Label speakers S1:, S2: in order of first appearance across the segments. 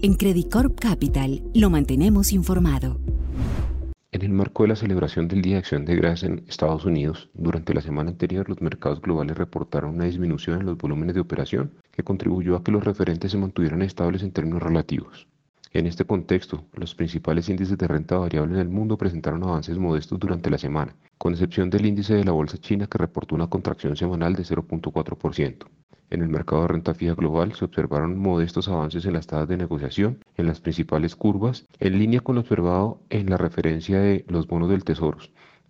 S1: En Credit Corp Capital lo mantenemos informado.
S2: En el marco de la celebración del Día de Acción de Gracias en Estados Unidos, durante la semana anterior los mercados globales reportaron una disminución en los volúmenes de operación que contribuyó a que los referentes se mantuvieran estables en términos relativos. En este contexto, los principales índices de renta variable en el mundo presentaron avances modestos durante la semana, con excepción del índice de la bolsa china que reportó una contracción semanal de 0.4%. En el mercado de renta fija global se observaron modestos avances en las tasas de negociación en las principales curvas, en línea con lo observado en la referencia de los bonos del Tesoro,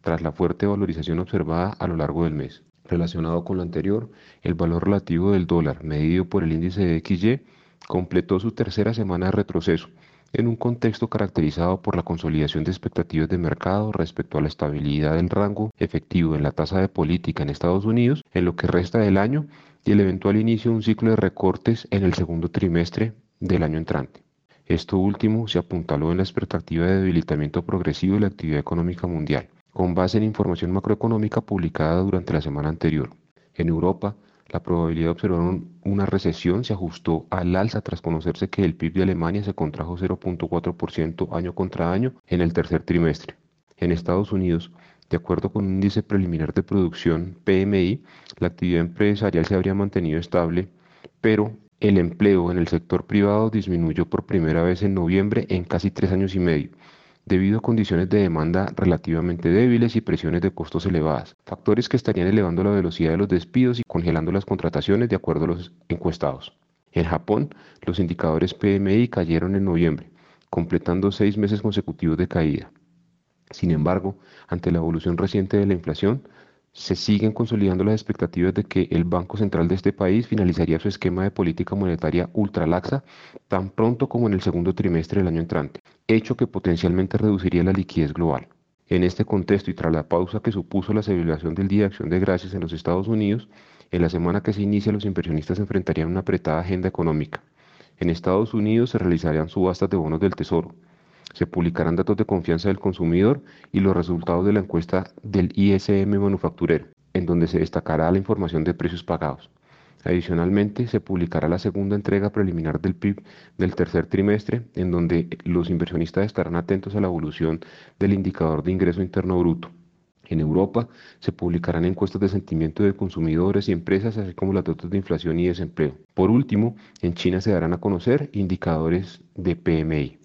S2: tras la fuerte valorización observada a lo largo del mes. Relacionado con lo anterior, el valor relativo del dólar, medido por el índice de XY, completó su tercera semana de retroceso, en un contexto caracterizado por la consolidación de expectativas de mercado respecto a la estabilidad del rango efectivo en la tasa de política en Estados Unidos en lo que resta del año y el eventual inicio de un ciclo de recortes en el segundo trimestre del año entrante. Esto último se apuntaló en la expectativa de debilitamiento progresivo de la actividad económica mundial, con base en información macroeconómica publicada durante la semana anterior. En Europa, la probabilidad de observar una recesión se ajustó al alza tras conocerse que el PIB de Alemania se contrajo 0.4% año contra año en el tercer trimestre. En Estados Unidos, de acuerdo con un índice preliminar de producción PMI, la actividad empresarial se habría mantenido estable, pero el empleo en el sector privado disminuyó por primera vez en noviembre en casi tres años y medio, debido a condiciones de demanda relativamente débiles y presiones de costos elevadas, factores que estarían elevando la velocidad de los despidos y congelando las contrataciones de acuerdo a los encuestados. En Japón, los indicadores PMI cayeron en noviembre, completando seis meses consecutivos de caída. Sin embargo, ante la evolución reciente de la inflación, se siguen consolidando las expectativas de que el Banco Central de este país finalizaría su esquema de política monetaria ultralaxa tan pronto como en el segundo trimestre del año entrante, hecho que potencialmente reduciría la liquidez global. En este contexto y tras la pausa que supuso la celebración del Día de Acción de Gracias en los Estados Unidos, en la semana que se inicia los inversionistas enfrentarían una apretada agenda económica. En Estados Unidos se realizarían subastas de bonos del Tesoro, se publicarán datos de confianza del consumidor y los resultados de la encuesta del ISM manufacturero, en donde se destacará la información de precios pagados. Adicionalmente, se publicará la segunda entrega preliminar del PIB del tercer trimestre, en donde los inversionistas estarán atentos a la evolución del indicador de ingreso interno bruto. En Europa se publicarán encuestas de sentimiento de consumidores y empresas, así como los datos de inflación y desempleo. Por último, en China se darán a conocer indicadores de PMI.